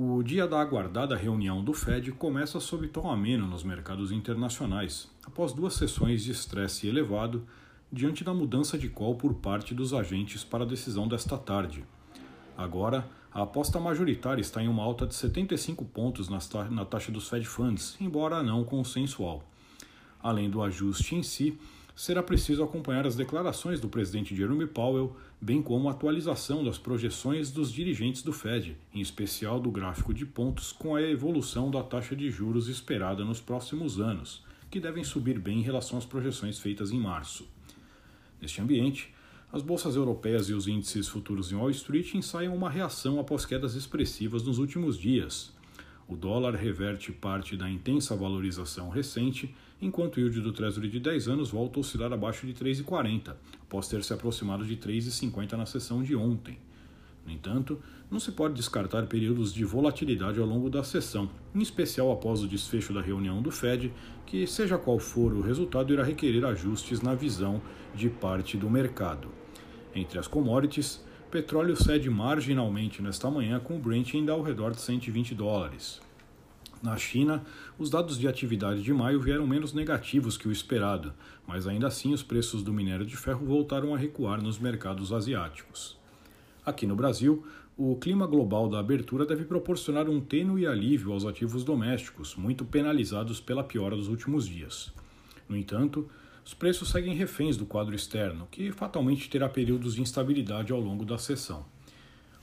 O dia da aguardada reunião do Fed começa sob tom ameno nos mercados internacionais, após duas sessões de estresse elevado diante da mudança de call por parte dos agentes para a decisão desta tarde. Agora, a aposta majoritária está em uma alta de 75 pontos na taxa dos Fed Funds, embora não consensual. Além do ajuste em si, será preciso acompanhar as declarações do presidente Jerome Powell, bem como a atualização das projeções dos dirigentes do Fed, em especial do gráfico de pontos com a evolução da taxa de juros esperada nos próximos anos, que devem subir bem em relação às projeções feitas em março. Neste ambiente, as bolsas europeias e os índices futuros em Wall Street ensaiam uma reação após quedas expressivas nos últimos dias. O dólar reverte parte da intensa valorização recente, enquanto o yield do Treasury de 10 anos volta a oscilar abaixo de 3,40, após ter se aproximado de 3,50 na sessão de ontem. No entanto, não se pode descartar períodos de volatilidade ao longo da sessão, em especial após o desfecho da reunião do Fed, que, seja qual for o resultado, irá requerer ajustes na visão de parte do mercado. Entre as commodities, petróleo cede marginalmente nesta manhã, com o Brent ainda ao redor de 120 dólares. Na China, os dados de atividade de maio vieram menos negativos que o esperado, mas ainda assim os preços do minério de ferro voltaram a recuar nos mercados asiáticos. Aqui no Brasil, o clima global da abertura deve proporcionar um tênue alívio aos ativos domésticos, muito penalizados pela piora dos últimos dias. No entanto, os preços seguem reféns do quadro externo, que fatalmente terá períodos de instabilidade ao longo da sessão.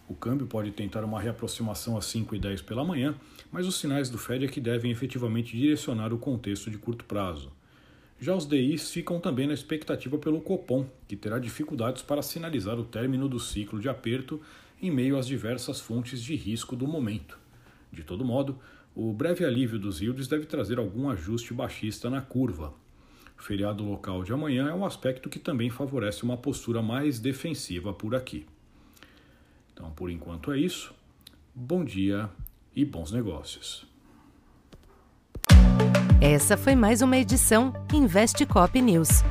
O câmbio pode tentar uma reaproximação às 5 e 10 pela manhã, mas os sinais do Fed é que devem efetivamente direcionar o contexto de curto prazo. Já os DIs ficam também na expectativa pelo Copom, que terá dificuldades para sinalizar o término do ciclo de aperto em meio às diversas fontes de risco do momento. De todo modo, o breve alívio dos yields deve trazer algum ajuste baixista na curva. O feriado local de amanhã é um aspecto que também favorece uma postura mais defensiva por aqui. Então, por enquanto é isso. Bom dia e bons negócios. Essa foi mais uma edição Investe Cop News.